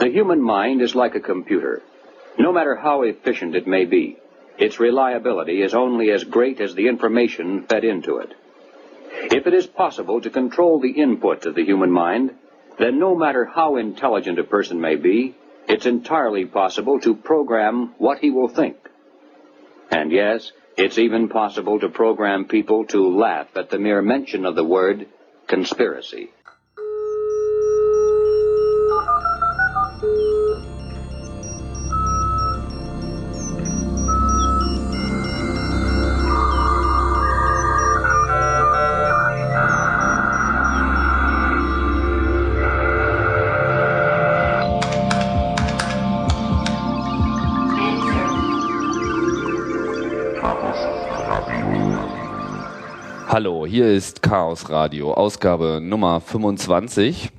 The human mind is like a computer. No matter how efficient it may be, its reliability is only as great as the information fed into it. If it is possible to control the inputs of the human mind, then no matter how intelligent a person may be, it's entirely possible to program what he will think. And yes, it's even possible to program people to laugh at the mere mention of the word conspiracy. Hallo, hier ist Chaos Radio, Ausgabe Nummer 25.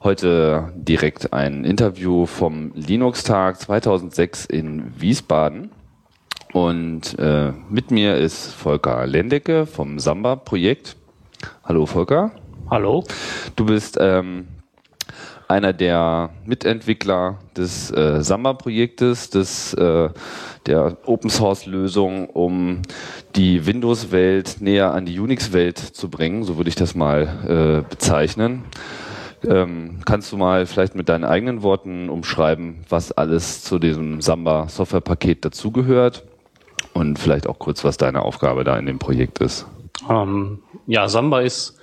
Heute direkt ein Interview vom Linux-Tag 2006 in Wiesbaden. Und äh, mit mir ist Volker Lendecke vom Samba-Projekt. Hallo Volker. Hallo. Du bist ähm, einer der Mitentwickler des äh, Samba-Projektes, des äh, der Open Source Lösung, um die Windows-Welt näher an die Unix-Welt zu bringen, so würde ich das mal äh, bezeichnen. Ähm, kannst du mal vielleicht mit deinen eigenen Worten umschreiben, was alles zu diesem Samba Software-Paket dazugehört und vielleicht auch kurz, was deine Aufgabe da in dem Projekt ist? Ähm, ja, Samba ist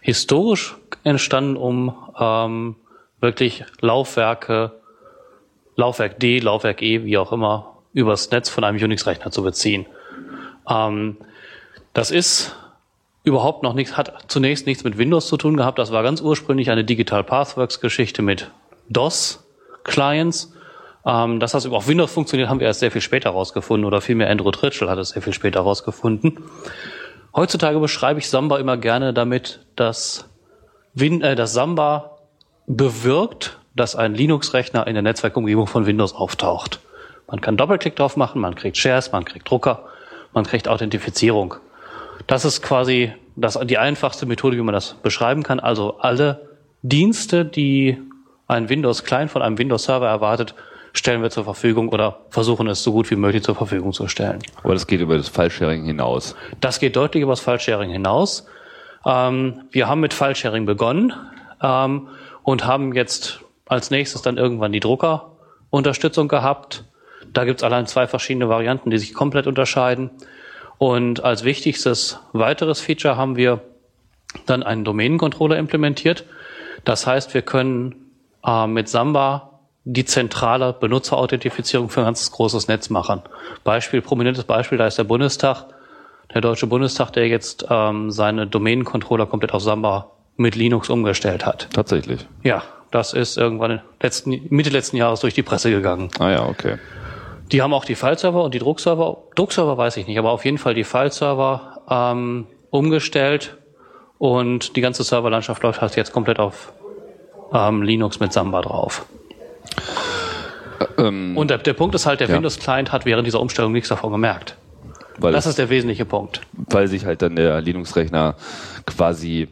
historisch entstanden, um ähm, wirklich Laufwerke, Laufwerk D, Laufwerk E, wie auch immer, übers Netz von einem Unix-Rechner zu beziehen. Ähm, das ist überhaupt noch nichts, hat zunächst nichts mit Windows zu tun gehabt. Das war ganz ursprünglich eine Digital Pathworks-Geschichte mit DOS-Clients. Ähm, dass das auf Windows funktioniert, haben wir erst sehr viel später herausgefunden oder vielmehr Andrew Ritschel hat es sehr viel später herausgefunden. Heutzutage beschreibe ich Samba immer gerne damit, dass, Win äh, dass Samba bewirkt, dass ein Linux-Rechner in der Netzwerkumgebung von Windows auftaucht. Man kann Doppelklick drauf machen, man kriegt Shares, man kriegt Drucker, man kriegt Authentifizierung. Das ist quasi das, die einfachste Methode, wie man das beschreiben kann. Also alle Dienste, die ein Windows-Client von einem Windows-Server erwartet, stellen wir zur Verfügung oder versuchen es so gut wie möglich zur Verfügung zu stellen. Aber das geht über das File-Sharing hinaus. Das geht deutlich über das File-Sharing hinaus. Ähm, wir haben mit File-Sharing begonnen ähm, und haben jetzt als nächstes dann irgendwann die Druckerunterstützung gehabt. Da gibt's allein zwei verschiedene Varianten, die sich komplett unterscheiden. Und als wichtigstes weiteres Feature haben wir dann einen Domänencontroller implementiert. Das heißt, wir können äh, mit Samba die zentrale Benutzerauthentifizierung für ein ganzes großes Netz machen. Beispiel, prominentes Beispiel, da ist der Bundestag, der Deutsche Bundestag, der jetzt ähm, seine Domänencontroller komplett auf Samba mit Linux umgestellt hat. Tatsächlich. Ja, das ist irgendwann letzten, Mitte letzten Jahres durch die Presse gegangen. Ah ja, okay. Die haben auch die File-Server und die Druckserver, Druckserver weiß ich nicht, aber auf jeden Fall die File-Server ähm, umgestellt und die ganze Serverlandschaft läuft halt jetzt komplett auf ähm, Linux mit Samba drauf. Ähm, und der, der, Punkt ist halt, der ja. Windows-Client hat während dieser Umstellung nichts davon gemerkt. Weil das ist der wesentliche Punkt. Weil sich halt dann der Linux-Rechner quasi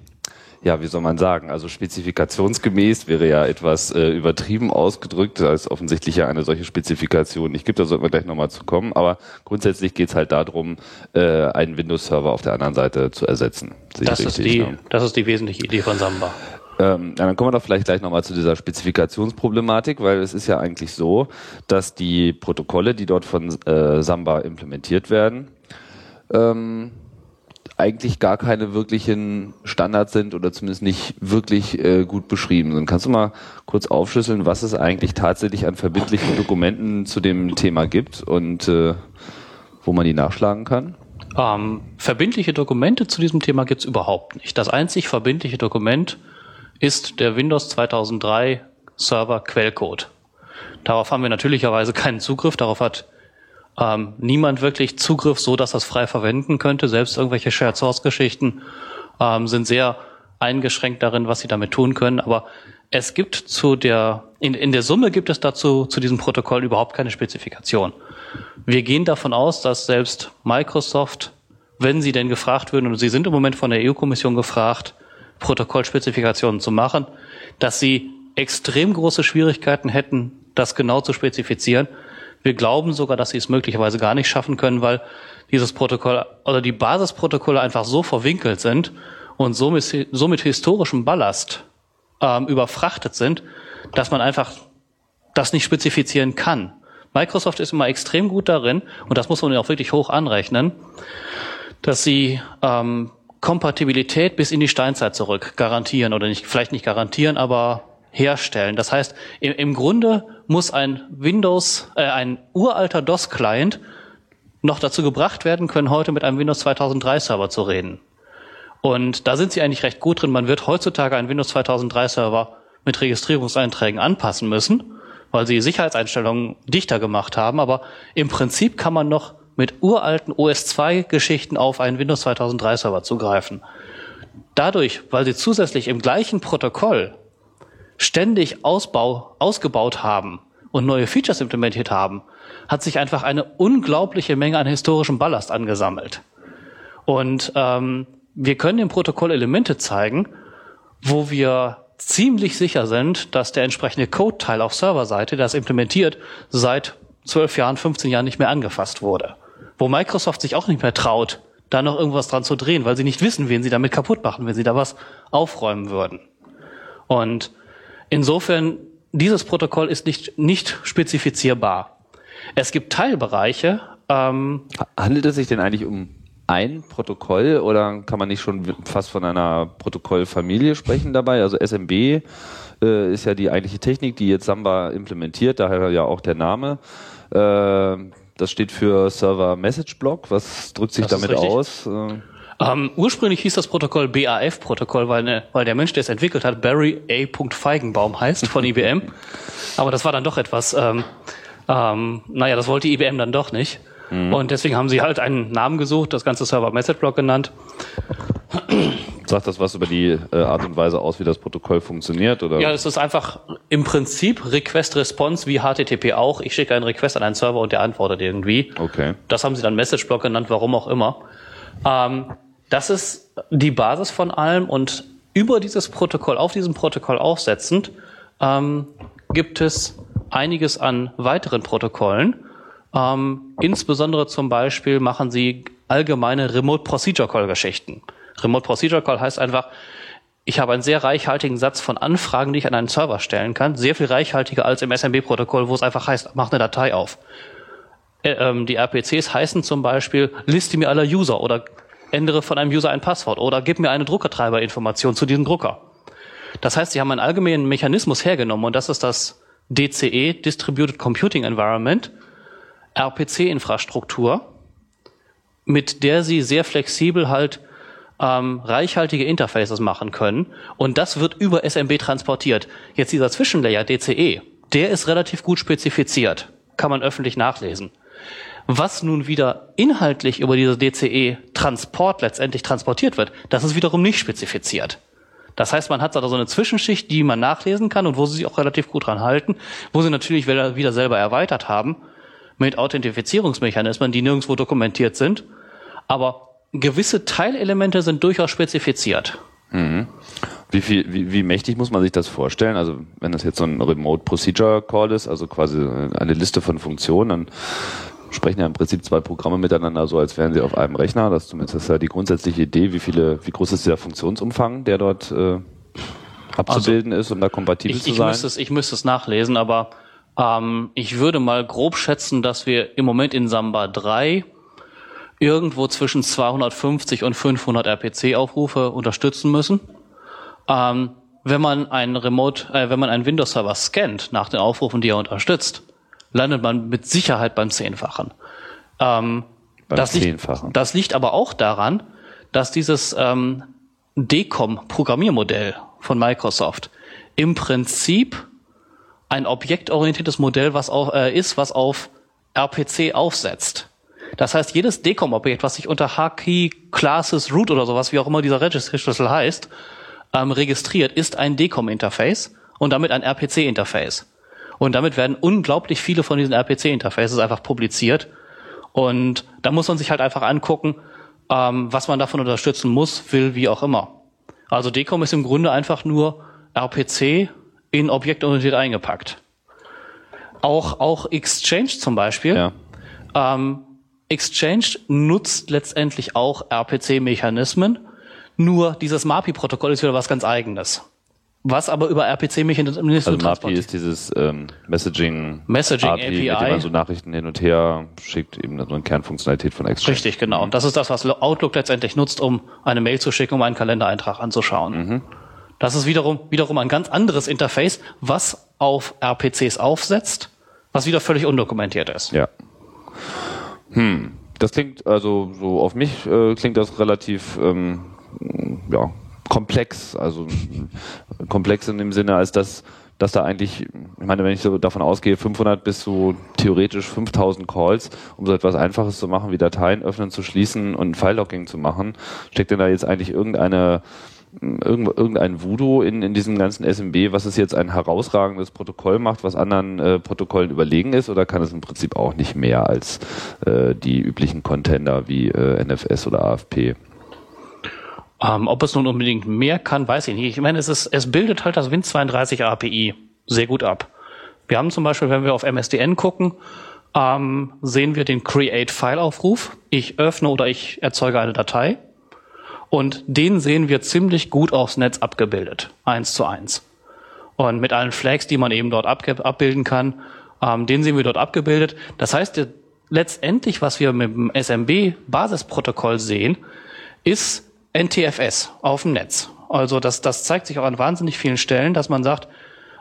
ja, wie soll man sagen, also spezifikationsgemäß wäre ja etwas äh, übertrieben ausgedrückt, da ist offensichtlich ja eine solche Spezifikation nicht gibt, da sollten wir gleich nochmal zu kommen, aber grundsätzlich geht es halt darum, äh, einen Windows-Server auf der anderen Seite zu ersetzen. Das ist, die, ne? das ist die wesentliche Idee von Samba. Ähm, dann kommen wir doch vielleicht gleich nochmal zu dieser Spezifikationsproblematik, weil es ist ja eigentlich so, dass die Protokolle, die dort von äh, Samba implementiert werden, ähm, eigentlich gar keine wirklichen Standards sind oder zumindest nicht wirklich äh, gut beschrieben sind. Kannst du mal kurz aufschlüsseln, was es eigentlich tatsächlich an verbindlichen Dokumenten zu dem Thema gibt und äh, wo man die nachschlagen kann? Ähm, verbindliche Dokumente zu diesem Thema gibt es überhaupt nicht. Das einzig verbindliche Dokument ist der Windows 2003 Server Quellcode. Darauf haben wir natürlicherweise keinen Zugriff. Darauf hat ähm, niemand wirklich Zugriff, so dass das frei verwenden könnte. Selbst irgendwelche Shared Source Geschichten ähm, sind sehr eingeschränkt darin, was sie damit tun können. Aber es gibt zu der, in, in der Summe gibt es dazu, zu diesem Protokoll überhaupt keine Spezifikation. Wir gehen davon aus, dass selbst Microsoft, wenn sie denn gefragt würden, und sie sind im Moment von der EU-Kommission gefragt, Protokollspezifikationen zu machen, dass sie extrem große Schwierigkeiten hätten, das genau zu spezifizieren. Wir glauben sogar, dass sie es möglicherweise gar nicht schaffen können, weil dieses Protokoll oder die Basisprotokolle einfach so verwinkelt sind und so mit, so mit historischem Ballast ähm, überfrachtet sind, dass man einfach das nicht spezifizieren kann. Microsoft ist immer extrem gut darin, und das muss man ja auch wirklich hoch anrechnen, dass sie ähm, Kompatibilität bis in die Steinzeit zurück garantieren oder nicht, vielleicht nicht garantieren, aber herstellen. Das heißt, im, im Grunde muss ein Windows, äh, ein uralter DOS-Client noch dazu gebracht werden können, heute mit einem Windows 2003 Server zu reden. Und da sind sie eigentlich recht gut drin. Man wird heutzutage einen Windows 2003 Server mit Registrierungseinträgen anpassen müssen, weil sie Sicherheitseinstellungen dichter gemacht haben. Aber im Prinzip kann man noch mit uralten OS2-Geschichten auf einen Windows 2003 Server zugreifen. Dadurch, weil sie zusätzlich im gleichen Protokoll ständig Ausbau, ausgebaut haben und neue Features implementiert haben, hat sich einfach eine unglaubliche Menge an historischem Ballast angesammelt. Und ähm, wir können im Protokoll Elemente zeigen, wo wir ziemlich sicher sind, dass der entsprechende Code-Teil auf Serverseite, der das implementiert, seit zwölf Jahren, 15 Jahren nicht mehr angefasst wurde. Wo Microsoft sich auch nicht mehr traut, da noch irgendwas dran zu drehen, weil sie nicht wissen, wen sie damit kaputt machen, wenn sie da was aufräumen würden. Und insofern, dieses Protokoll ist nicht, nicht spezifizierbar. Es gibt Teilbereiche. Ähm, Handelt es sich denn eigentlich um ein Protokoll oder kann man nicht schon fast von einer Protokollfamilie sprechen dabei? Also SMB äh, ist ja die eigentliche Technik, die jetzt Samba implementiert, daher ja auch der Name. Äh, das steht für Server Message Block. Was drückt sich das damit aus? Äh, ähm, ursprünglich hieß das Protokoll BAF-Protokoll, weil, ne, weil der Mensch, der es entwickelt hat, Barry A. Feigenbaum heißt von IBM. Aber das war dann doch etwas, ähm, ähm, naja, das wollte IBM dann doch nicht. Mhm. Und deswegen haben sie halt einen Namen gesucht, das ganze Server Message Block genannt. Sagt das was über die äh, Art und Weise aus, wie das Protokoll funktioniert? Oder? Ja, es ist einfach im Prinzip Request-Response wie HTTP auch. Ich schicke einen Request an einen Server und der antwortet irgendwie. Okay. Das haben sie dann Message Block genannt, warum auch immer. Ähm, das ist die Basis von allem und über dieses Protokoll, auf diesem Protokoll aufsetzend, ähm, gibt es einiges an weiteren Protokollen. Ähm, insbesondere zum Beispiel machen sie allgemeine Remote Procedure Call Geschichten. Remote Procedure Call heißt einfach, ich habe einen sehr reichhaltigen Satz von Anfragen, die ich an einen Server stellen kann, sehr viel reichhaltiger als im SMB-Protokoll, wo es einfach heißt, mach eine Datei auf. Äh, ähm, die RPCs heißen zum Beispiel, liste mir alle User oder ändere von einem User ein Passwort oder gib mir eine Druckertreiberinformation zu diesem Drucker. Das heißt, sie haben einen allgemeinen Mechanismus hergenommen und das ist das DCE, Distributed Computing Environment, RPC-Infrastruktur, mit der sie sehr flexibel halt ähm, reichhaltige Interfaces machen können. Und das wird über SMB transportiert. Jetzt dieser Zwischenlayer DCE, der ist relativ gut spezifiziert. Kann man öffentlich nachlesen. Was nun wieder inhaltlich über diese DCE-Transport letztendlich transportiert wird, das ist wiederum nicht spezifiziert. Das heißt, man hat da so eine Zwischenschicht, die man nachlesen kann und wo sie sich auch relativ gut dran halten, wo sie natürlich wieder selber erweitert haben mit Authentifizierungsmechanismen, die nirgendwo dokumentiert sind. Aber gewisse Teilelemente sind durchaus spezifiziert. Mhm. Wie, viel, wie, wie mächtig muss man sich das vorstellen? Also wenn das jetzt so ein Remote Procedure Call ist, also quasi eine Liste von Funktionen, dann sprechen ja im Prinzip zwei Programme miteinander so, als wären sie auf einem Rechner. Das, zumindest ist ja die grundsätzliche Idee. Wie viele, wie groß ist dieser Funktionsumfang, der dort äh, abzubilden also, ist, um da kompatibel ich, zu ich sein? Müsste es, ich müsste es nachlesen, aber ähm, ich würde mal grob schätzen, dass wir im Moment in Samba 3 irgendwo zwischen 250 und 500 RPC-Aufrufe unterstützen müssen. Ähm, wenn man einen Remote, äh, wenn man einen Windows-Server scannt nach den Aufrufen, die er unterstützt, landet man mit Sicherheit beim Zehnfachen. Ähm, beim das, Zehnfachen. Liegt, das liegt aber auch daran, dass dieses ähm, DECOM-Programmiermodell von Microsoft im Prinzip ein objektorientiertes Modell was auf, äh, ist, was auf RPC aufsetzt. Das heißt, jedes DECOM-Objekt, was sich unter HKey, Classes, Root oder sowas, wie auch immer dieser Registry-Schlüssel heißt, ähm, registriert, ist ein DECOM-Interface und damit ein RPC-Interface. Und damit werden unglaublich viele von diesen RPC-Interfaces einfach publiziert. Und da muss man sich halt einfach angucken, ähm, was man davon unterstützen muss, will, wie auch immer. Also DECOM ist im Grunde einfach nur RPC in objektorientiert eingepackt. Auch, auch Exchange zum Beispiel. Ja. Ähm, Exchange nutzt letztendlich auch RPC-Mechanismen, nur dieses MAPI-Protokoll ist wieder was ganz eigenes. Was aber über RPC-Mechanismen also MAPI ist dieses ähm, Messaging, Messaging API, API. mit dem man so Nachrichten hin und her schickt, eben so eine Kernfunktionalität von Exchange. Richtig, genau. Das ist das, was Outlook letztendlich nutzt, um eine Mail zu schicken, um einen Kalendereintrag anzuschauen. Das ist wiederum, wiederum ein ganz anderes Interface, was auf RPCs aufsetzt, was wieder völlig undokumentiert ist. Ja. Hm. Das klingt, also so auf mich äh, klingt das relativ ähm, ja, komplex. Also komplex in dem Sinne, als dass, dass da eigentlich, ich meine, wenn ich so davon ausgehe, 500 bis so theoretisch 5000 Calls, um so etwas Einfaches zu machen, wie Dateien öffnen, zu schließen und ein File-Logging zu machen, steckt denn da jetzt eigentlich irgendeine irgend- irgendein Voodoo in, in diesem ganzen SMB, was es jetzt ein herausragendes Protokoll macht, was anderen äh, Protokollen überlegen ist, oder kann es im Prinzip auch nicht mehr als äh, die üblichen Contender wie äh, NFS oder AFP? Ähm, ob es nun unbedingt mehr kann, weiß ich nicht. Ich meine, es, ist, es bildet halt das Win32 API sehr gut ab. Wir haben zum Beispiel, wenn wir auf MSDN gucken, ähm, sehen wir den Create-File-Aufruf. Ich öffne oder ich erzeuge eine Datei. Und den sehen wir ziemlich gut aufs Netz abgebildet. Eins zu eins. Und mit allen Flags, die man eben dort abbilden kann, ähm, den sehen wir dort abgebildet. Das heißt, letztendlich, was wir mit dem SMB-Basisprotokoll sehen, ist NTFS auf dem Netz. Also das, das zeigt sich auch an wahnsinnig vielen Stellen, dass man sagt,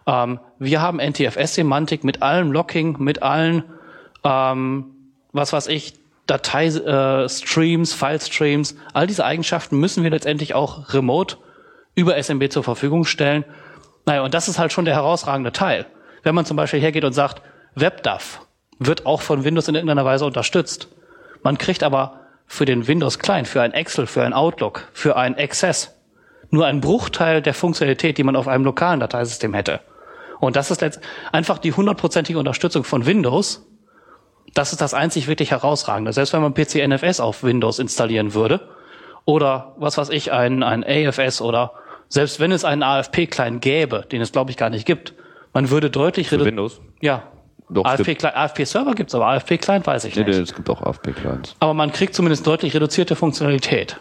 ähm, wir haben NTFS-Semantik mit allem Locking, mit allen, ähm, was weiß ich, Datei-Streams, äh, Streams, File-Streams, all diese Eigenschaften müssen wir letztendlich auch remote über SMB zur Verfügung stellen. Naja, und das ist halt schon der herausragende Teil. Wenn man zum Beispiel hergeht und sagt, WebDAV wird auch von Windows in irgendeiner Weise unterstützt. Man kriegt aber für den Windows Client, für ein Excel, für ein Outlook, für ein Access nur einen Bruchteil der Funktionalität, die man auf einem lokalen Dateisystem hätte. Und das ist letzt einfach die hundertprozentige Unterstützung von Windows. Das ist das einzig wirklich herausragende. Selbst wenn man PC NFS auf Windows installieren würde oder was weiß ich, ein, ein AFS oder selbst wenn es einen AFP-Client gäbe, den es glaube ich gar nicht gibt, man würde deutlich Für redu- Windows? Ja. Doch, AFP-Client- AFP-Server gibt's, aber AFP-Client weiß ich Nee, nicht. nee, es gibt auch AFP-Clients. Aber man kriegt zumindest deutlich reduzierte Funktionalität.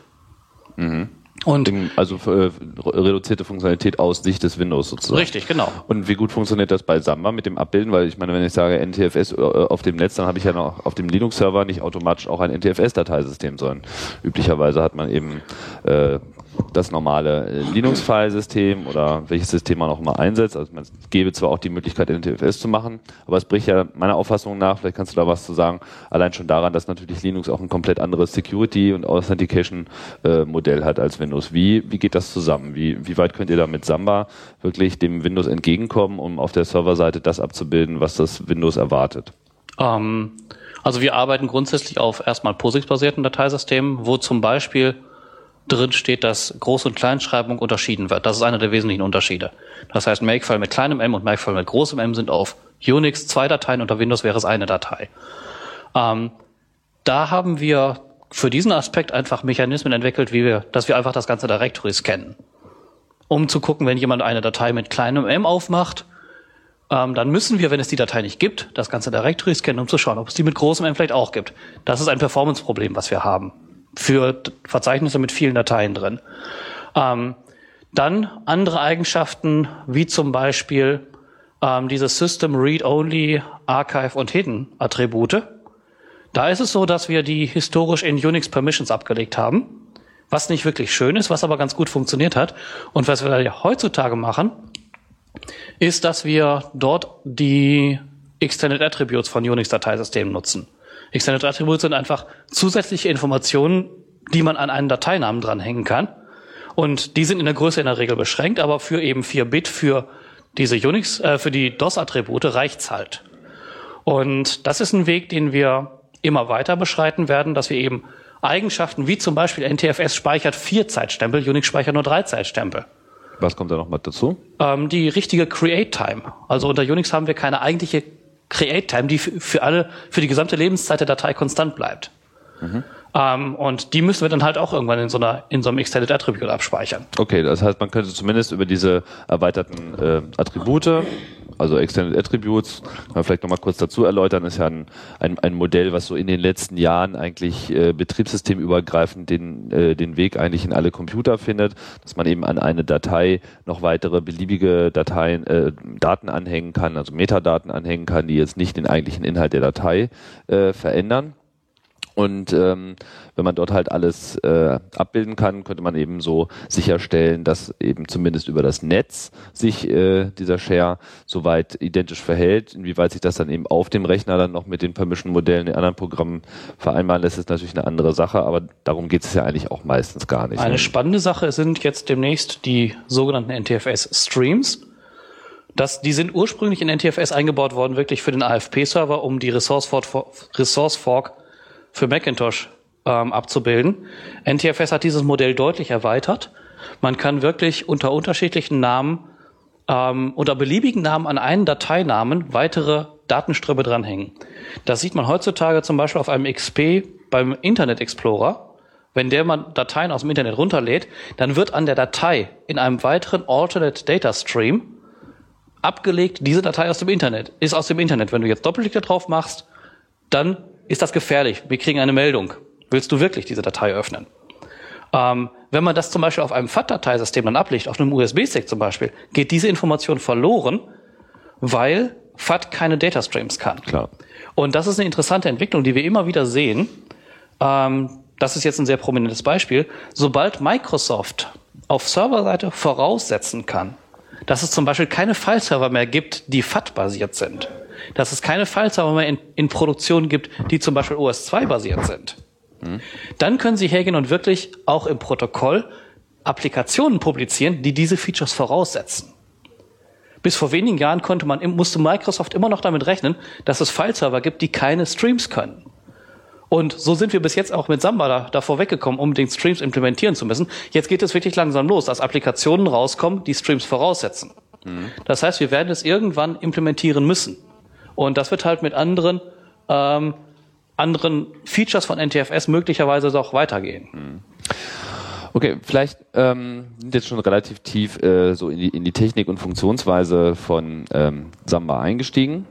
Und Also äh, reduzierte Funktionalität aus Sicht des Windows sozusagen. richtig, genau. Und wie gut funktioniert das bei Samba mit dem Abbilden? Weil ich meine, wenn ich sage NTFS äh, auf dem Netz, dann habe ich ja noch auf dem Linux-Server nicht automatisch auch ein NTFS-Dateisystem, sondern üblicherweise hat man eben äh, das normale äh, Linux-File-System oder welches System man auch immer einsetzt. Also man gäbe zwar auch die Möglichkeit, NTFS zu machen, aber es bricht ja meiner Auffassung nach, vielleicht kannst du da was zu sagen, allein schon daran, dass natürlich Linux auch ein komplett anderes Security- und Authentication-Modell hat als Windows. Wie, wie geht das zusammen? Wie, wie weit könnt ihr da mit Samba wirklich dem Windows entgegenkommen, um auf der Serverseite das abzubilden, was das Windows erwartet? Ähm, also wir arbeiten grundsätzlich auf erstmal POSIX-basierten Dateisystemen, wo zum Beispiel drin steht, dass Groß- und Kleinschreibung unterschieden wird. Das ist einer der wesentlichen Unterschiede. Das heißt, Makefile mit kleinem m und Makefile mit großem m sind auf Unix zwei Dateien, unter Windows wäre es eine Datei. Ähm, da haben wir für diesen Aspekt einfach Mechanismen entwickelt, wie wir, dass wir einfach das ganze Directory scannen. Um zu gucken, wenn jemand eine Datei mit kleinem m aufmacht, ähm, dann müssen wir, wenn es die Datei nicht gibt, das ganze Directory scannen, um zu schauen, ob es die mit großem M vielleicht auch gibt. Das ist ein Performance-Problem, was wir haben. Für Verzeichnisse mit vielen Dateien drin. Ähm, dann andere Eigenschaften, wie zum Beispiel ähm, diese System Read-Only, Archive und Hidden Attribute. Da ist es so, dass wir die historisch in Unix Permissions abgelegt haben, was nicht wirklich schön ist, was aber ganz gut funktioniert hat. Und was wir heutzutage machen, ist, dass wir dort die Extended Attributes von Unix-Dateisystemen nutzen. Extended Attributes sind einfach zusätzliche Informationen, die man an einen Dateinamen dranhängen kann. Und die sind in der Größe in der Regel beschränkt, aber für eben 4 Bit für diese Unix, äh, für die DOS-Attribute reicht's halt. Und das ist ein Weg, den wir immer weiter beschreiten werden, dass wir eben Eigenschaften wie zum Beispiel NTFS speichert vier Zeitstempel, Unix speichert nur drei Zeitstempel Was kommt da noch mal dazu? ähm, die richtige Create Time. Also unter Unix haben wir keine eigentliche Create Time, die für alle, für die gesamte Lebenszeit der Datei konstant bleibt. Ähm, und die müssen wir dann halt auch irgendwann in so, einer, in so einem Extended Attribute abspeichern. Okay, das heißt, man könnte zumindest über diese erweiterten äh, Attribute, also Extended Attributes, kann man vielleicht nochmal kurz dazu erläutern, ist ja ein, ein, ein Modell, was so in den letzten Jahren eigentlich äh, betriebssystemübergreifend den, äh, den Weg eigentlich in alle Computer findet, dass man eben an eine Datei noch weitere beliebige Dateien, äh, Daten anhängen kann, also Metadaten anhängen kann, die jetzt nicht den eigentlichen Inhalt der Datei äh, verändern. Und ähm, wenn man dort halt alles äh, abbilden kann, könnte man eben so sicherstellen, dass eben zumindest über das Netz sich äh, dieser Share soweit identisch verhält. Inwieweit sich das dann eben auf dem Rechner dann noch mit den Permission-Modellen in anderen Programmen vereinbaren lässt, ist natürlich eine andere Sache, aber darum geht es ja eigentlich auch meistens gar nicht. Eine spannende Sache sind jetzt demnächst die sogenannten NTFS-Streams. Das, die sind ursprünglich in NTFS eingebaut worden, wirklich für den AFP-Server, um die Resource Fork, Resource Fork für Macintosh ähm, abzubilden. NTFS hat dieses Modell deutlich erweitert. Man kann wirklich unter unterschiedlichen Namen, ähm, unter beliebigen Namen an einen Dateinamen weitere Datenströme dranhängen. Das sieht man heutzutage zum Beispiel auf einem XP beim Internet Explorer. Wenn der mal Dateien aus dem Internet runterlädt, dann wird an der Datei in einem weiteren Alternate Data Stream abgelegt, diese Datei aus dem Internet, ist aus dem Internet. Wenn du jetzt Doppelklick da drauf machst, dann ist das gefährlich. Wir kriegen eine Meldung. Willst du wirklich diese Datei öffnen? Ähm, wenn man das zum Beispiel auf einem FAT-Dateisystem dann ablegt, auf einem USB-Stick zum Beispiel, geht diese Information verloren, weil FAT keine Data Streams kann. Klar. Und das ist eine interessante Entwicklung, die wir immer wieder sehen. Ähm, das ist jetzt ein sehr prominentes Beispiel. Sobald Microsoft auf Serverseite voraussetzen kann, dass es zum Beispiel keine File-Server mehr gibt, die FAT-basiert sind, dass es keine File-Server mehr in, in Produktion gibt, die zum Beispiel OS2-basiert sind. Mhm. Dann können Sie hergehen und wirklich auch im Protokoll Applikationen publizieren, die diese Features voraussetzen. Bis vor wenigen Jahren konnte man, musste Microsoft immer noch damit rechnen, dass es File-Server gibt, die keine Streams können. Und so sind wir bis jetzt auch mit Samba da, davor weggekommen, unbedingt Streams implementieren zu müssen. Jetzt geht es wirklich langsam los, dass Applikationen rauskommen, die Streams voraussetzen. Mhm. Das heißt, wir werden es irgendwann implementieren müssen. Und das wird halt mit anderen, ähm, anderen Features von NTFS möglicherweise doch weitergehen. Hm. Okay, vielleicht ähm, jetzt schon relativ tief äh, so in die, in die Technik und Funktionsweise von ähm, Samba eingestiegen.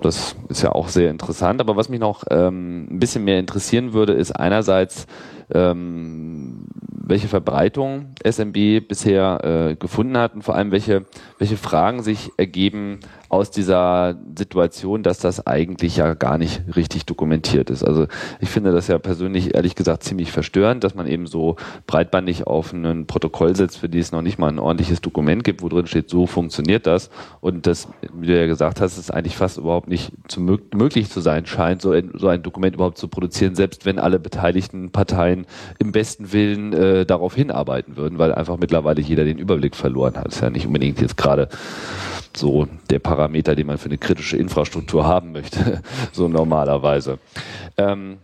Das ist ja auch sehr interessant. Aber was mich noch ähm, ein bisschen mehr interessieren würde, ist einerseits, ähm, welche Verbreitung SMB bisher äh, gefunden hat und vor allem welche, welche Fragen sich ergeben aus dieser Situation, dass das eigentlich ja gar nicht richtig dokumentiert ist. Also ich finde das ja persönlich ehrlich gesagt ziemlich verstörend, dass man eben so breitbandig auf ein Protokoll setzt, für die es noch nicht mal ein ordentliches Dokument gibt, wo drin steht, so funktioniert das. Und das, wie du ja gesagt hast, ist eigentlich fast überhaupt nicht zu möglich zu sein scheint, so ein, so ein Dokument überhaupt zu produzieren, selbst wenn alle beteiligten Parteien im besten Willen äh, darauf hinarbeiten würden, weil einfach mittlerweile jeder den Überblick verloren hat. Das ist ja nicht unbedingt jetzt gerade so der Parameter, den man für eine kritische Infrastruktur haben möchte, so normalerweise. Ähm,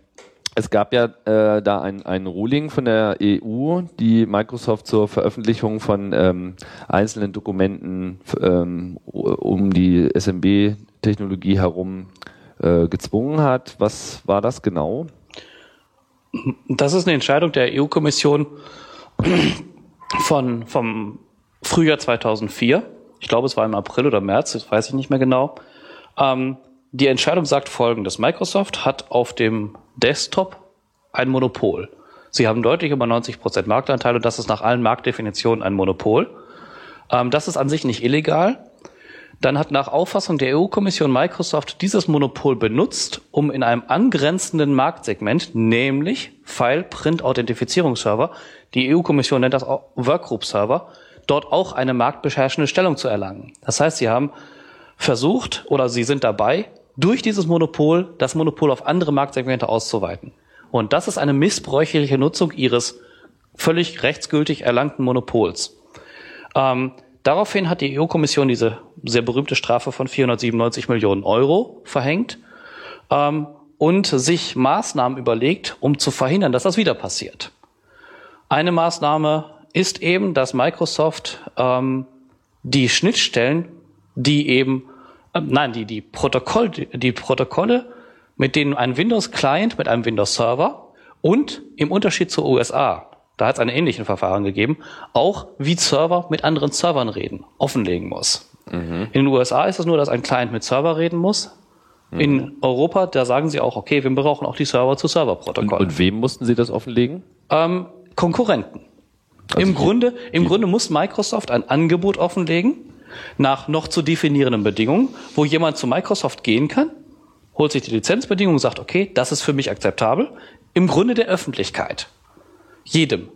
es gab ja äh, da ein, ein Ruling von der EU, die Microsoft zur Veröffentlichung von ähm, einzelnen Dokumenten ähm, um die SMB-Technologie herum äh, gezwungen hat. Was war das genau? Das ist eine Entscheidung der EU-Kommission vom Frühjahr 2004 ich glaube, es war im April oder März, das weiß ich nicht mehr genau. Ähm, die Entscheidung sagt folgendes. Microsoft hat auf dem Desktop ein Monopol. Sie haben deutlich über 90 Prozent Marktanteil und das ist nach allen Marktdefinitionen ein Monopol. Ähm, das ist an sich nicht illegal. Dann hat nach Auffassung der EU-Kommission Microsoft dieses Monopol benutzt, um in einem angrenzenden Marktsegment, nämlich File-Print-Authentifizierungsserver, die EU-Kommission nennt das auch Workgroup-Server, dort auch eine marktbeherrschende Stellung zu erlangen. Das heißt, sie haben versucht oder sie sind dabei, durch dieses Monopol das Monopol auf andere Marktsegmente auszuweiten. Und das ist eine missbräuchliche Nutzung ihres völlig rechtsgültig erlangten Monopols. Ähm, daraufhin hat die EU-Kommission diese sehr berühmte Strafe von 497 Millionen Euro verhängt ähm, und sich Maßnahmen überlegt, um zu verhindern, dass das wieder passiert. Eine Maßnahme ist eben, dass Microsoft ähm, die Schnittstellen, die eben, äh, nein, die, die, Protokoll, die Protokolle, mit denen ein Windows-Client mit einem Windows-Server Und im Unterschied zur USA, da hat es ein ähnliches Verfahren gegeben, auch wie Server mit anderen Servern reden, offenlegen muss. Mhm. In den USA ist es nur, dass ein Client mit Server reden muss. Mhm. In Europa, da sagen sie auch, okay, wir brauchen auch die Server-zu-Server-Protokolle. Und, und, wem mussten sie das offenlegen? Ähm, Konkurrenten. Also Im Grunde, im Grunde muss Microsoft ein Angebot offenlegen nach noch zu definierenden Bedingungen, wo jemand zu Microsoft gehen kann, holt sich die Lizenzbedingungen und sagt, okay, das ist für mich akzeptabel. Im Grunde der Öffentlichkeit jedem.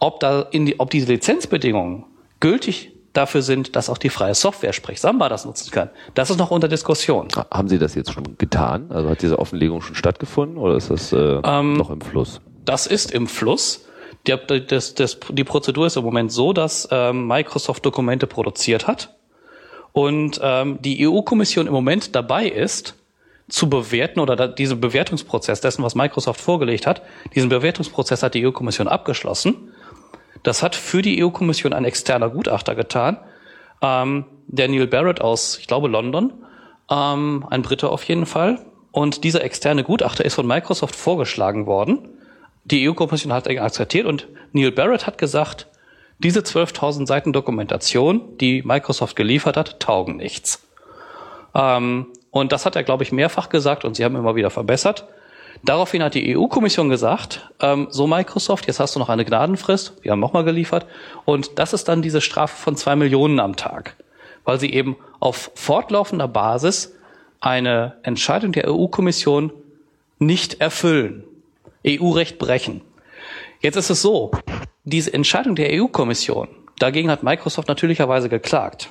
Ob, da in die, ob diese Lizenzbedingungen gültig dafür sind, dass auch die freie Software, sprich Samba, das nutzen kann, das ist noch unter Diskussion. Haben Sie das jetzt schon getan? Also hat diese Offenlegung schon stattgefunden oder ist das äh, ähm, noch im Fluss? Das ist im Fluss. Die, das, das, die Prozedur ist im Moment so, dass ähm, Microsoft Dokumente produziert hat und ähm, die EU-Kommission im Moment dabei ist, zu bewerten oder diesen Bewertungsprozess dessen, was Microsoft vorgelegt hat, diesen Bewertungsprozess hat die EU-Kommission abgeschlossen. Das hat für die EU-Kommission ein externer Gutachter getan, ähm, der Neil Barrett aus, ich glaube, London, ähm, ein Brite auf jeden Fall. Und dieser externe Gutachter ist von Microsoft vorgeschlagen worden. Die EU-Kommission hat ihn akzeptiert und Neil Barrett hat gesagt, diese 12.000 Seiten Dokumentation, die Microsoft geliefert hat, taugen nichts. Ähm, und das hat er, glaube ich, mehrfach gesagt und sie haben immer wieder verbessert. Daraufhin hat die EU-Kommission gesagt, ähm, so Microsoft, jetzt hast du noch eine Gnadenfrist, wir haben nochmal geliefert. Und das ist dann diese Strafe von zwei Millionen am Tag, weil sie eben auf fortlaufender Basis eine Entscheidung der EU-Kommission nicht erfüllen, EU-Recht brechen. Jetzt ist es so, diese Entscheidung der EU-Kommission, dagegen hat Microsoft natürlicherweise geklagt.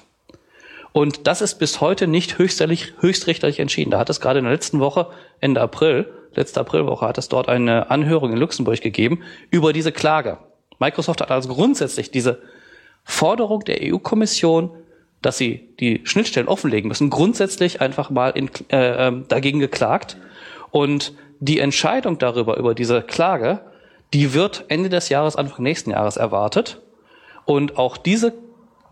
Und das ist bis heute nicht höchstrichterlich, höchstrichterlich entschieden. Da hat es gerade in der letzten Woche, Ende April, letzte Aprilwoche, hat es dort eine Anhörung in Luxemburg gegeben über diese Klage. Microsoft hat also grundsätzlich diese Forderung der EU-Kommission, dass sie die Schnittstellen offenlegen müssen, grundsätzlich einfach mal in, äh, ähm, dagegen geklagt. Und die Entscheidung darüber, über diese Klage, die wird Ende des Jahres, Anfang nächsten Jahres erwartet. Und auch diese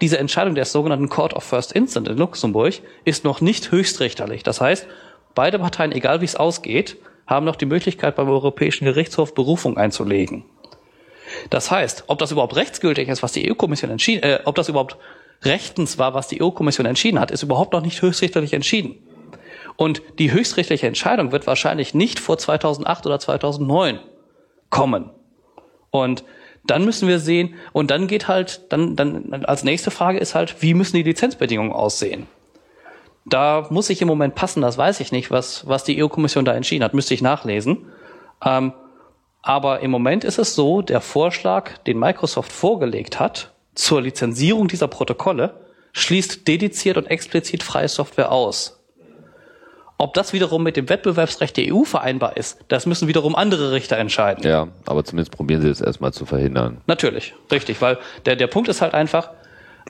diese Entscheidung des sogenannten Court of First Instant in Luxemburg ist noch nicht höchstrichterlich. Das heißt, beide Parteien, egal wie es ausgeht, haben noch die Möglichkeit, beim Europäischen Gerichtshof Berufung einzulegen. Das heißt, ob das überhaupt rechtsgültig ist, was die EU-Kommission entschieden, äh, ob das überhaupt rechtens war, was die EU-Kommission entschieden hat, ist überhaupt noch nicht höchstrichterlich entschieden. Und die höchstrichterliche Entscheidung wird wahrscheinlich nicht vor 2008 oder 2009 kommen. Und dann müssen wir sehen, und dann geht halt, dann, dann als nächste Frage ist halt, wie müssen die Lizenzbedingungen aussehen? Da muss ich im Moment passen, das weiß ich nicht, was, was die EU-Kommission da entschieden hat, müsste ich nachlesen. Ähm, aber im Moment ist es so, der Vorschlag, den Microsoft vorgelegt hat zur Lizenzierung dieser Protokolle, schließt dediziert und explizit freie Software aus. Ob das wiederum mit dem Wettbewerbsrecht der EU vereinbar ist, das müssen wiederum andere Richter entscheiden. Ja, aber zumindest probieren sie es erstmal zu verhindern. Natürlich, richtig, weil der, der Punkt ist halt einfach,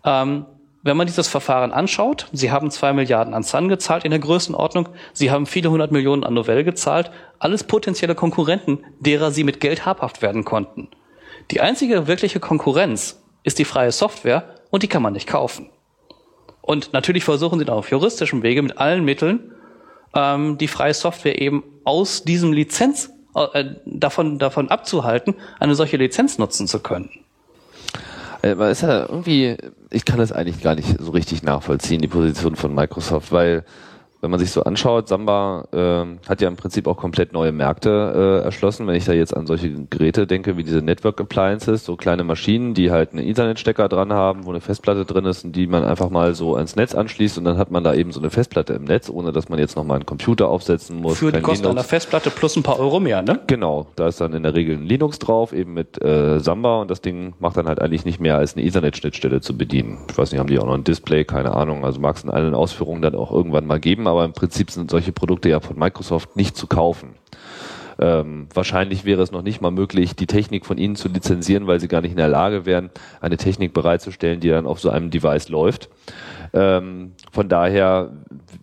ähm, wenn man dieses Verfahren anschaut, Sie haben zwei Milliarden an Sun gezahlt in der Größenordnung, Sie haben viele hundert Millionen an Novell gezahlt, alles potenzielle Konkurrenten, derer Sie mit Geld habhaft werden konnten. Die einzige wirkliche Konkurrenz ist die freie Software und die kann man nicht kaufen. Und natürlich versuchen Sie dann auf juristischem Wege mit allen Mitteln ähm, die freie Software eben aus diesem Lizenz äh, davon davon abzuhalten, eine solche Lizenz nutzen zu können. Äh, ist ja irgendwie, ich kann das eigentlich gar nicht so richtig nachvollziehen, die Position von Microsoft, weil wenn man sich so anschaut, Samba äh, hat ja im Prinzip auch komplett neue Märkte äh, erschlossen. Wenn ich da jetzt an solche Geräte denke, wie diese Network Appliances, so kleine Maschinen, die halt einen Internetstecker dran haben, wo eine Festplatte drin ist und die man einfach mal so ans Netz anschließt und dann hat man da eben so eine Festplatte im Netz, ohne dass man jetzt nochmal einen Computer aufsetzen muss. Für die Kosten einer Festplatte plus ein paar Euro mehr, ne? Genau, da ist dann in der Regel ein Linux drauf, eben mit äh, Samba und das Ding macht dann halt eigentlich nicht mehr als eine Ethernet-Schnittstelle zu bedienen. Ich weiß nicht, haben die auch noch ein Display, keine Ahnung. Also mag es in allen Ausführungen dann auch irgendwann mal geben, aber im Prinzip sind solche Produkte ja von Microsoft nicht zu kaufen. Ähm, wahrscheinlich wäre es noch nicht mal möglich, die Technik von ihnen zu lizenzieren, weil sie gar nicht in der Lage wären, eine Technik bereitzustellen, die dann auf so einem Device läuft. Ähm, von daher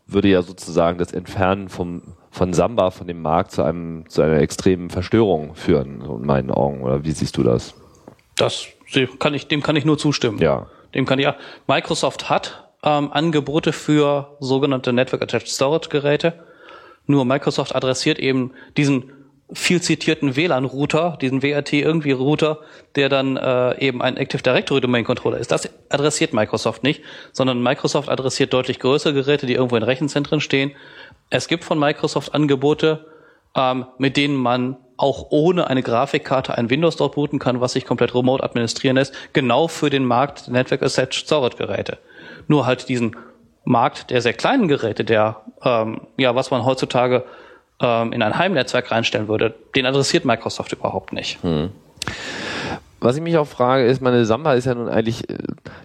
würde ja sozusagen das Entfernen vom, von Samba von dem Markt zu einem zu einer extremen Verstörung führen, in meinen Augen. Oder wie siehst du das? Das kann ich, dem kann ich nur zustimmen. Ja. Dem kann ich ja. Microsoft hat ähm, Angebote für sogenannte Network Attached Storage Geräte. Nur Microsoft adressiert eben diesen viel zitierten WLAN-Router, diesen WRT irgendwie Router, der dann äh, eben ein Active Directory Domain Controller ist. Das adressiert Microsoft nicht, sondern Microsoft adressiert deutlich größere Geräte, die irgendwo in Rechenzentren stehen. Es gibt von Microsoft Angebote, ähm, mit denen man auch ohne eine Grafikkarte ein Windows dort booten kann, was sich komplett remote administrieren lässt, genau für den Markt Network Attached Storage Geräte. Nur halt diesen Markt der sehr kleinen Geräte, der ähm, ja was man heutzutage ähm, in ein Heimnetzwerk reinstellen würde, den adressiert Microsoft überhaupt nicht. Hm. Was ich mich auch frage, ist, meine Samba ist ja nun eigentlich äh,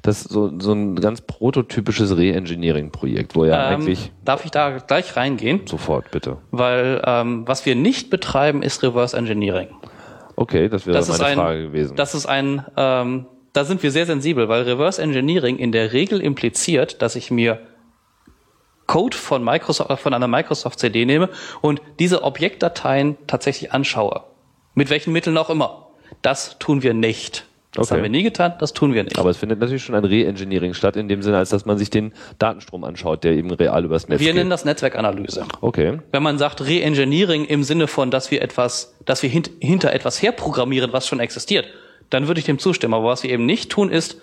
das so, so ein ganz prototypisches Re-Engineering-Projekt, wo ja ähm, eigentlich. Darf ich da gleich reingehen? Sofort, bitte. Weil ähm, was wir nicht betreiben, ist Reverse Engineering. Okay, das wäre das meine ein, Frage gewesen. Das ist ein, ähm, da sind wir sehr sensibel, weil Reverse Engineering in der Regel impliziert, dass ich mir Code von Microsoft, von einer Microsoft CD nehme und diese Objektdateien tatsächlich anschaue. Mit welchen Mitteln auch immer. Das tun wir nicht. Das okay. haben wir nie getan, das tun wir nicht. Aber es findet natürlich schon ein Re-Engineering statt, in dem Sinne, als dass man sich den Datenstrom anschaut, der eben real übers Netz Wir geht. nennen das Netzwerkanalyse. Okay. Wenn man sagt Re-Engineering im Sinne von, dass wir etwas, dass wir hint hinter etwas herprogrammieren, was schon existiert, dann würde ich dem zustimmen. Aber was wir eben nicht tun, ist,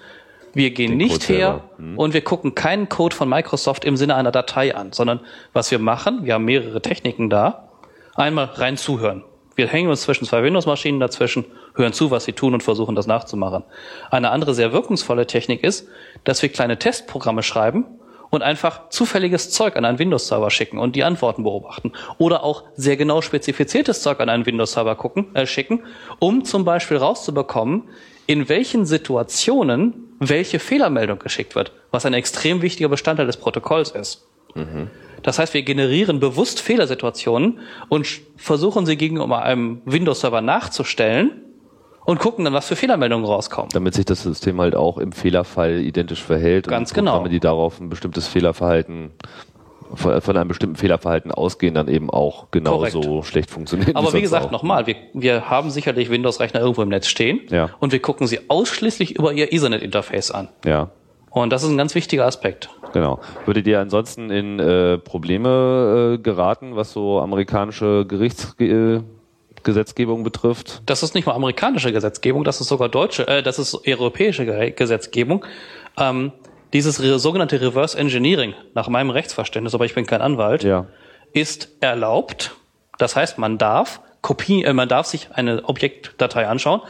wir gehen Den nicht Code her hm. und wir gucken keinen Code von Microsoft im Sinne einer Datei an, sondern was wir machen, wir haben mehrere Techniken da. Einmal rein zuhören. Wir hängen uns zwischen zwei Windows-Maschinen dazwischen, hören zu, was sie tun und versuchen das nachzumachen. Eine andere sehr wirkungsvolle Technik ist, dass wir kleine Testprogramme schreiben und einfach zufälliges Zeug an einen Windows-Server schicken und die Antworten beobachten. Oder auch sehr genau spezifiziertes Zeug an einen Windows-Server gucken, äh, schicken, um zum Beispiel rauszubekommen, in welchen Situationen welche Fehlermeldung geschickt wird, was ein extrem wichtiger Bestandteil des Protokolls ist. Mhm. Das heißt, wir generieren bewusst Fehlersituationen und versuchen sie gegenüber einem Windows-Server nachzustellen und gucken dann, was für Fehlermeldungen rauskommen. Damit sich das System halt auch im Fehlerfall identisch verhält Ganz und Programme, genau. die darauf ein bestimmtes Fehlerverhalten von einem bestimmten Fehlerverhalten ausgehen, dann eben auch genauso Korrekt. schlecht funktionieren. Aber wie gesagt, nochmal, wir, wir haben sicherlich Windows-Rechner irgendwo im Netz stehen ja. und wir gucken sie ausschließlich über ihr Ethernet-Interface an. Ja. Und das ist ein ganz wichtiger Aspekt. Genau. Würdet ihr ansonsten in äh, Probleme äh, geraten, was so amerikanische Gerichtsgesetzgebung äh, betrifft? Das ist nicht mal amerikanische Gesetzgebung, das ist sogar deutsche, äh, das ist europäische Gesetzgebung. Ähm, dieses sogenannte Reverse Engineering, nach meinem Rechtsverständnis, aber ich bin kein Anwalt, ja. ist erlaubt. Das heißt, man darf Kopie, äh, man darf sich eine Objektdatei anschauen,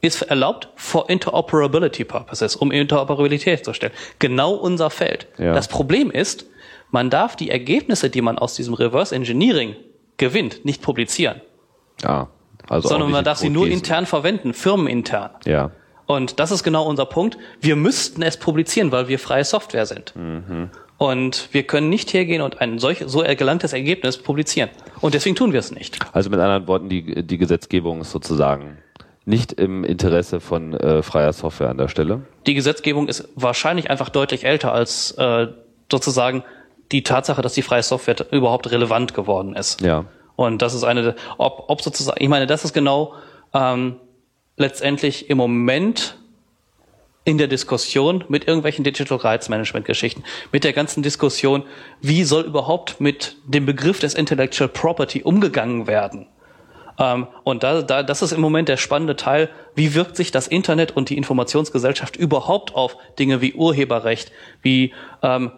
ist erlaubt for interoperability purposes, um Interoperabilität zu stellen. Genau unser Feld. Ja. Das Problem ist, man darf die Ergebnisse, die man aus diesem Reverse Engineering gewinnt, nicht publizieren. Ja, also sondern man darf sie nur intern verwenden, firmenintern. Ja. Und das ist genau unser Punkt. Wir müssten es publizieren, weil wir freie Software sind. Mhm. Und wir können nicht hergehen und ein solch, so gelangtes Ergebnis publizieren. Und deswegen tun wir es nicht. Also mit anderen Worten, die, die Gesetzgebung ist sozusagen nicht im Interesse von äh, freier Software an der Stelle. Die Gesetzgebung ist wahrscheinlich einfach deutlich älter als äh, sozusagen die Tatsache, dass die freie Software überhaupt relevant geworden ist. Ja. Und das ist eine, ob, ob sozusagen, ich meine, das ist genau ähm, letztendlich im Moment in der Diskussion mit irgendwelchen Digital Rights Management Geschichten, mit der ganzen Diskussion, wie soll überhaupt mit dem Begriff des Intellectual Property umgegangen werden? Ähm, und da, da, das ist im Moment der spannende Teil, wie wirkt sich das Internet und die Informationsgesellschaft überhaupt auf Dinge wie Urheberrecht, wie ähm,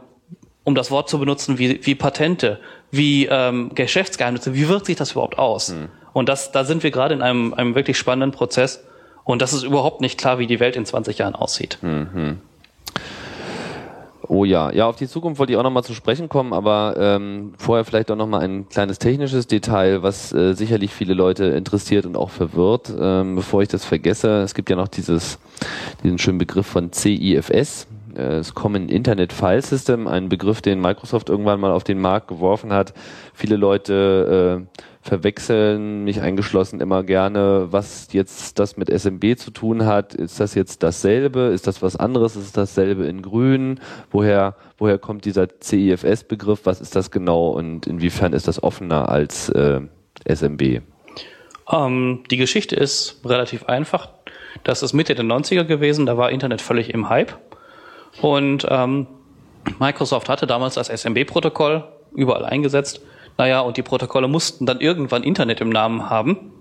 um das Wort zu benutzen, wie, wie Patente, wie ähm, Geschäftsgeheimnisse, wie wirkt sich das überhaupt aus? Hm. Und das, da sind wir gerade in einem, einem wirklich spannenden Prozess, und das ist überhaupt nicht klar, wie die Welt in 20 Jahren aussieht. Mhm. Oh ja, ja, auf die Zukunft wollte ich auch nochmal zu sprechen kommen, aber ähm, vorher vielleicht auch nochmal ein kleines technisches Detail, was äh, sicherlich viele Leute interessiert und auch verwirrt, ähm, bevor ich das vergesse. Es gibt ja noch dieses, diesen schönen Begriff von CIFS, das Common Internet File System, ein Begriff, den Microsoft irgendwann mal auf den Markt geworfen hat. Viele Leute äh, verwechseln, mich eingeschlossen, immer gerne, was jetzt das mit SMB zu tun hat. Ist das jetzt dasselbe? Ist das was anderes? Ist dasselbe in Grün? Woher, woher kommt dieser CIFS-Begriff? Was ist das genau und inwiefern ist das offener als äh, SMB? Ähm, die Geschichte ist relativ einfach. Das ist Mitte der 90er gewesen, da war Internet völlig im Hype. Und ähm, Microsoft hatte damals das SMB-Protokoll überall eingesetzt Naja, und die Protokolle mussten dann irgendwann Internet im Namen haben.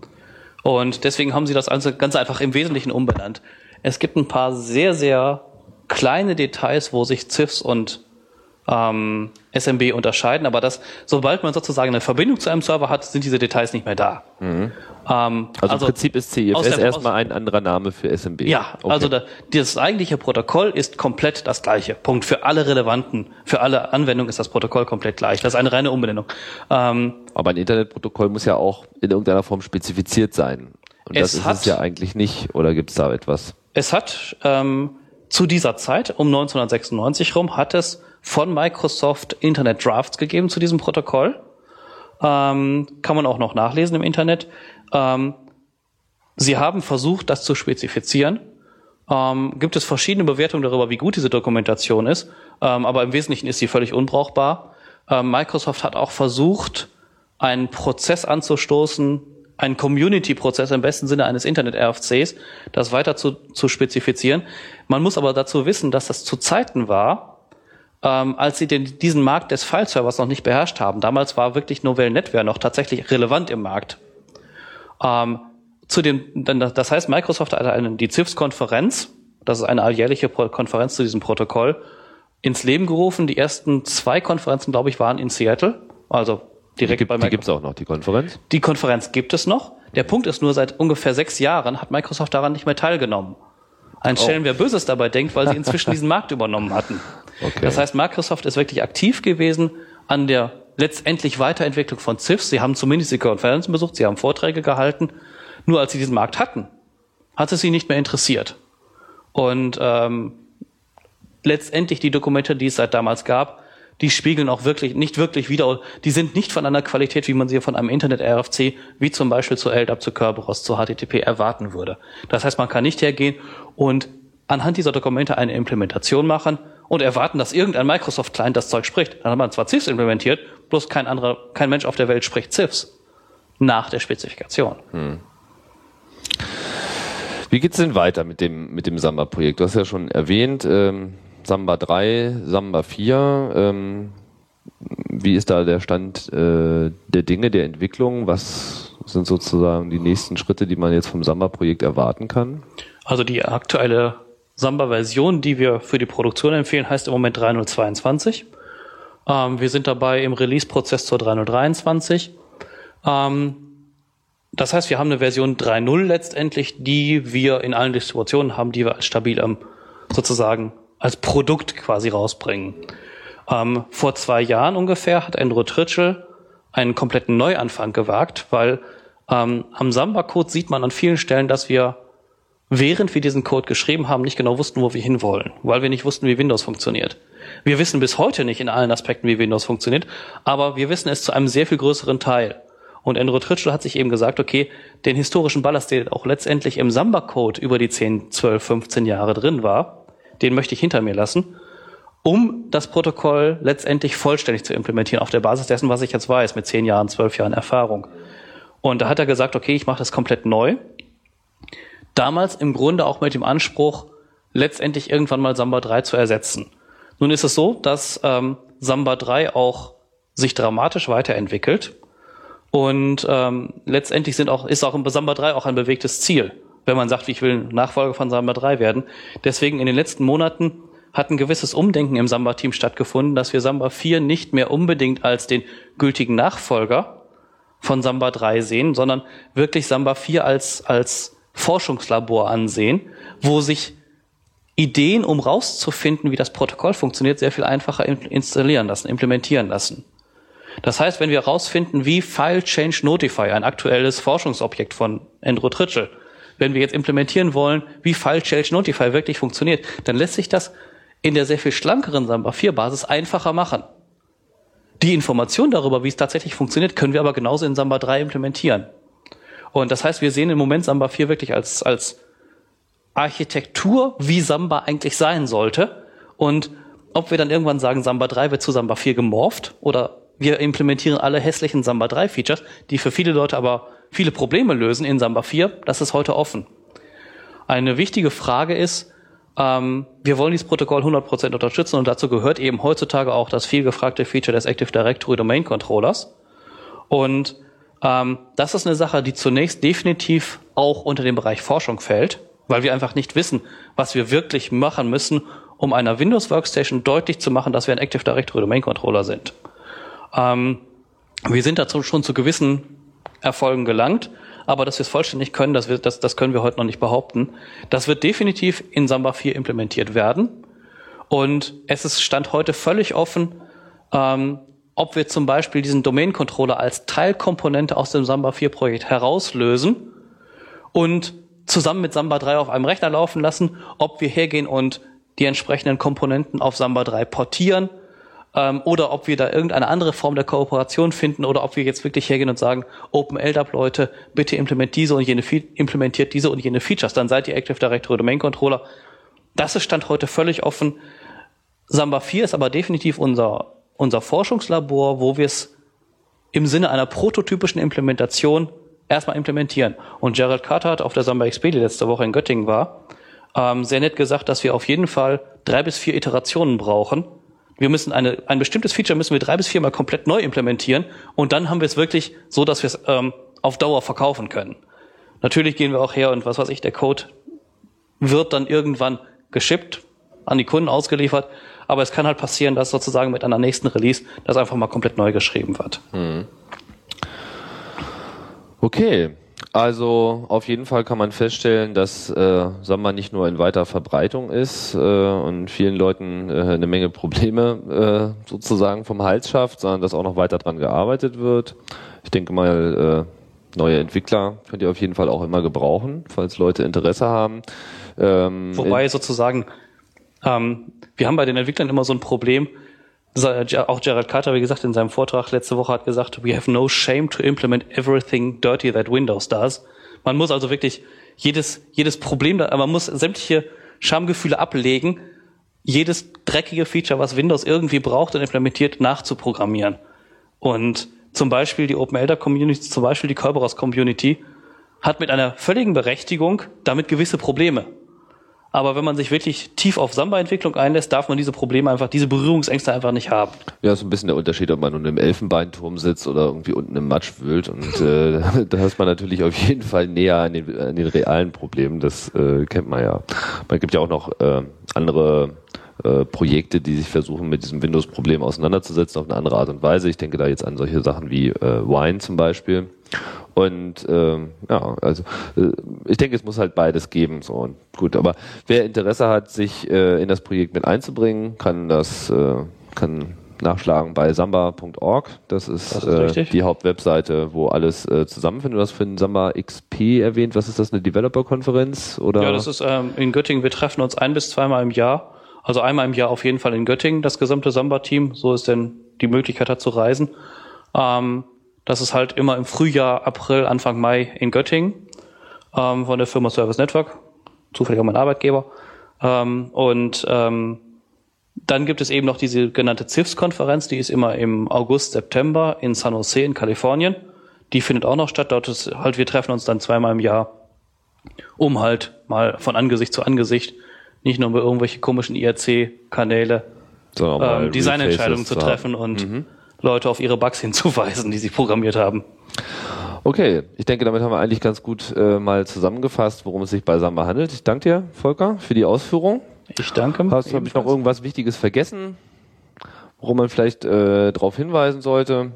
Und deswegen haben sie das ganz einfach im Wesentlichen umbenannt. Es gibt ein paar sehr, sehr kleine Details, wo sich CIFS und ähm, SMB unterscheiden, aber das, sobald man sozusagen eine Verbindung zu einem Server hat, sind diese Details nicht mehr da. Mhm. Ähm, also, also, im Prinzip ist CIFS erstmal ein anderer Name für SMB. Ja, okay. also da, das eigentliche Protokoll ist komplett das gleiche. Punkt. Für alle relevanten, für alle Anwendungen ist das Protokoll komplett gleich. Das ist eine reine Umbenennung. Ähm, aber ein Internetprotokoll muss ja auch in irgendeiner Form spezifiziert sein. Und das ist hat, es ja eigentlich nicht. Oder gibt es da etwas? Es hat ähm, zu dieser Zeit, um 1996 rum, hat es von Microsoft Internet Drafts gegeben zu diesem Protokoll. Ähm, kann man auch noch nachlesen im Internet. Ähm, sie haben versucht, das zu spezifizieren. Ähm, gibt es verschiedene Bewertungen darüber, wie gut diese Dokumentation ist, ähm, aber im Wesentlichen ist sie völlig unbrauchbar. Ähm, Microsoft hat auch versucht, einen Prozess anzustoßen, einen Community-Prozess im besten Sinne eines Internet-RFCs, das weiter zu, zu spezifizieren. Man muss aber dazu wissen, dass das zu Zeiten war, ähm, als sie den, diesen Markt des File-Servers noch nicht beherrscht haben. Damals war wirklich Novell NetWare noch tatsächlich relevant im Markt. Ähm, zu dem, das heißt, Microsoft hat eine, die CIFS-Konferenz, das ist eine alljährliche Konferenz zu diesem Protokoll, ins Leben gerufen. Die ersten zwei Konferenzen, glaube ich, waren in Seattle, also direkt die, bei Microsoft. Die gibt es auch noch, die Konferenz? Die Konferenz gibt es noch. Der Punkt ist nur, seit ungefähr sechs Jahren hat Microsoft daran nicht mehr teilgenommen. Ein oh. Stellen, wer Böses dabei denkt, weil sie inzwischen diesen Markt übernommen hatten. Okay. Das heißt, Microsoft ist wirklich aktiv gewesen an der letztendlich Weiterentwicklung von CIFs. Sie haben zumindest die Konferenzen besucht, sie haben Vorträge gehalten. Nur als sie diesen Markt hatten, hat es sie nicht mehr interessiert. Und ähm, letztendlich die Dokumente, die es seit damals gab, die spiegeln auch wirklich nicht wirklich wieder, die sind nicht von einer Qualität, wie man sie von einem Internet-RFC, wie zum Beispiel zu LDAP, zu Kerberos, zu HTTP erwarten würde. Das heißt, man kann nicht hergehen und anhand dieser Dokumente eine Implementation machen und erwarten, dass irgendein Microsoft-Client das Zeug spricht. Dann hat man zwar CIFS implementiert, bloß kein anderer, kein Mensch auf der Welt spricht CIFS nach der Spezifikation. Hm. Wie geht's denn weiter mit dem, mit dem Samba-Projekt? Du hast ja schon erwähnt, ähm, Samba 3, Samba 4. Ähm, wie ist da der Stand äh, der Dinge, der Entwicklung? Was sind sozusagen die nächsten Schritte, die man jetzt vom Samba-Projekt erwarten kann? Also die aktuelle Samba-Version, die wir für die Produktion empfehlen, heißt im Moment 3.022. Ähm, wir sind dabei im Release-Prozess zur 3.023. Ähm, das heißt, wir haben eine Version 3.0 letztendlich, die wir in allen Distributionen haben, die wir als stabil ähm, sozusagen als Produkt quasi rausbringen. Ähm, vor zwei Jahren ungefähr hat Andrew Tritchell einen kompletten Neuanfang gewagt, weil ähm, am Samba-Code sieht man an vielen Stellen, dass wir während wir diesen Code geschrieben haben, nicht genau wussten, wo wir hinwollen, weil wir nicht wussten, wie Windows funktioniert. Wir wissen bis heute nicht in allen Aspekten, wie Windows funktioniert, aber wir wissen es zu einem sehr viel größeren Teil. Und Andrew Tritchell hat sich eben gesagt, okay, den historischen Ballast, der auch letztendlich im Samba-Code über die 10, 12, 15 Jahre drin war, den möchte ich hinter mir lassen, um das Protokoll letztendlich vollständig zu implementieren, auf der Basis dessen, was ich jetzt weiß, mit 10 Jahren, 12 Jahren Erfahrung. Und da hat er gesagt, okay, ich mache das komplett neu Damals im Grunde auch mit dem Anspruch, letztendlich irgendwann mal Samba 3 zu ersetzen. Nun ist es so, dass ähm, Samba 3 auch sich dramatisch weiterentwickelt und ähm, letztendlich sind auch, ist auch im Samba 3 auch ein bewegtes Ziel, wenn man sagt, ich will Nachfolger von Samba 3 werden. Deswegen in den letzten Monaten hat ein gewisses Umdenken im Samba-Team stattgefunden, dass wir Samba 4 nicht mehr unbedingt als den gültigen Nachfolger von Samba 3 sehen, sondern wirklich Samba 4 als, als Forschungslabor ansehen, wo sich Ideen, um rauszufinden, wie das Protokoll funktioniert, sehr viel einfacher installieren lassen, implementieren lassen. Das heißt, wenn wir herausfinden, wie File Change Notify, ein aktuelles Forschungsobjekt von Andrew Tritchell, wenn wir jetzt implementieren wollen, wie File Change Notify wirklich funktioniert, dann lässt sich das in der sehr viel schlankeren Samba 4 Basis einfacher machen. Die Information darüber, wie es tatsächlich funktioniert, können wir aber genauso in Samba 3 implementieren. Und das heißt, wir sehen im Moment Samba 4 wirklich als, als Architektur, wie Samba eigentlich sein sollte. Und ob wir dann irgendwann sagen, Samba 3 wird zu Samba 4 gemorpht oder wir implementieren alle hässlichen Samba 3 Features, die für viele Leute aber viele Probleme lösen in Samba 4, das ist heute offen. Eine wichtige Frage ist, ähm, wir wollen dieses Protokoll 100% unterstützen und dazu gehört eben heutzutage auch das viel gefragte Feature des Active Directory Domain Controllers. Und ähm, das ist eine Sache, die zunächst definitiv auch unter den Bereich Forschung fällt, weil wir einfach nicht wissen, was wir wirklich machen müssen, um einer Windows Workstation deutlich zu machen, dass wir ein Active Directory Domain Controller sind. Ähm, wir sind dazu schon zu gewissen Erfolgen gelangt, aber dass wir es vollständig können, das, wird, das, das können wir heute noch nicht behaupten. Das wird definitiv in Samba 4 implementiert werden. Und es ist Stand heute völlig offen, ähm, ob wir zum Beispiel diesen Domain-Controller als Teilkomponente aus dem Samba 4-Projekt herauslösen und zusammen mit Samba 3 auf einem Rechner laufen lassen, ob wir hergehen und die entsprechenden Komponenten auf Samba 3 portieren ähm, oder ob wir da irgendeine andere Form der Kooperation finden oder ob wir jetzt wirklich hergehen und sagen, OpenLDAP Leute, bitte implementiert diese und jene, implementiert diese und jene Features, dann seid ihr Active Directory Domain Controller. Das ist Stand heute völlig offen. Samba 4 ist aber definitiv unser, unser Forschungslabor, wo wir es im Sinne einer prototypischen Implementation erstmal implementieren. Und Gerald Carter hat auf der Samba XP, die letzte Woche in Göttingen war, ähm, sehr nett gesagt, dass wir auf jeden Fall drei bis vier Iterationen brauchen, wir müssen eine, ein bestimmtes Feature müssen wir drei bis viermal komplett neu implementieren und dann haben wir es wirklich so, dass wir es ähm, auf Dauer verkaufen können. Natürlich gehen wir auch her und was weiß ich, der Code wird dann irgendwann geschippt, an die Kunden ausgeliefert, aber es kann halt passieren, dass sozusagen mit einer nächsten Release das einfach mal komplett neu geschrieben wird. Hm. Okay, also auf jeden Fall kann man feststellen, dass äh, Samba nicht nur in weiter Verbreitung ist äh, und vielen Leuten äh, eine Menge Probleme äh, sozusagen vom Hals schafft, sondern dass auch noch weiter dran gearbeitet wird. Ich denke mal, äh, neue Entwickler könnt ihr auf jeden Fall auch immer gebrauchen, falls Leute Interesse haben. Ähm, Wobei sozusagen, ähm, wir haben bei den Entwicklern immer so ein Problem, auch Gerald Carter, wie gesagt, in seinem Vortrag letzte Woche hat gesagt, we have no shame to implement everything dirty that Windows does. Man muss also wirklich jedes, jedes Problem, man muss sämtliche Schamgefühle ablegen, jedes dreckige Feature, was Windows irgendwie braucht und implementiert, nachzuprogrammieren. Und zum Beispiel die OpenELDA Community, zum Beispiel die Kerberos Community, hat mit einer völligen Berechtigung damit gewisse Probleme. Aber wenn man sich wirklich tief auf Samba-Entwicklung einlässt, darf man diese Probleme einfach, diese Berührungsängste einfach nicht haben. Ja, so ein bisschen der Unterschied, ob man nun im Elfenbeinturm sitzt oder irgendwie unten im Matsch wühlt. Und äh, da ist man natürlich auf jeden Fall näher an den, an den realen Problemen. Das äh, kennt man ja. Man gibt ja auch noch äh, andere äh, Projekte, die sich versuchen, mit diesem Windows-Problem auseinanderzusetzen auf eine andere Art und Weise. Ich denke da jetzt an solche Sachen wie äh, Wine zum Beispiel und ähm, ja, also äh, ich denke, es muss halt beides geben. So und gut, aber wer Interesse hat, sich äh, in das Projekt mit einzubringen, kann das äh, kann nachschlagen bei samba.org. Das ist, das ist äh, die Hauptwebseite, wo alles äh, zusammenfindet. Du hast für den Samba XP erwähnt. Was ist das, eine Developer-Konferenz? Ja, das ist ähm, in Göttingen. Wir treffen uns ein bis zweimal im Jahr. Also einmal im Jahr auf jeden Fall in Göttingen, das gesamte Samba-Team. So ist denn die Möglichkeit hat zu reisen. Ähm, das ist halt immer im Frühjahr, April, Anfang Mai in Göttingen ähm, von der Firma Service Network, zufällig auch mein Arbeitgeber. Ähm, und ähm, dann gibt es eben noch diese genannte CIFS-Konferenz, die ist immer im August, September in San Jose in Kalifornien. Die findet auch noch statt. Dort ist halt, wir treffen uns dann zweimal im Jahr, um halt mal von Angesicht zu Angesicht, nicht nur über irgendwelche komischen IRC-Kanäle, ähm, Designentscheidungen zu treffen und mhm. Leute auf ihre Bugs hinzuweisen, die sie programmiert haben. Okay, ich denke, damit haben wir eigentlich ganz gut äh, mal zusammengefasst, worum es sich bei Samba handelt. Ich danke dir, Volker, für die Ausführung. Ich danke. Hast du noch irgendwas Wichtiges vergessen, worum man vielleicht äh, darauf hinweisen sollte?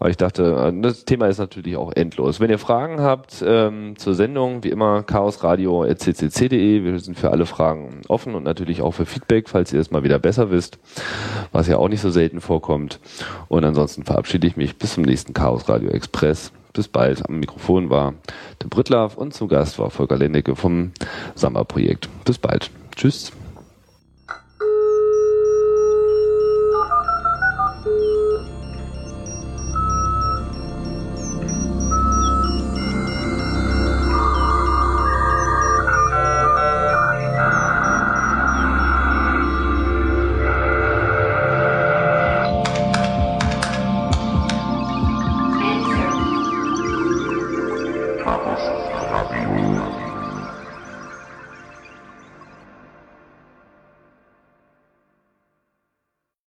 Aber ich dachte, äh, das Thema ist natürlich auch endlos. Wenn ihr Fragen habt ähm, zur Sendung, wie immer chaosradio.ccc.de. Wir sind für alle Fragen offen und natürlich auch für Feedback, falls ihr es mal wieder besser wisst, was ja auch nicht so selten vorkommt. Und ansonsten verabschiede ich mich bis zum nächsten Chaos Radio Express. Bis bald. Am Mikrofon war Tim Brittlaff und zum Gast war Volker Lendecke vom Samba-Projekt. Bis bald. Tschüss.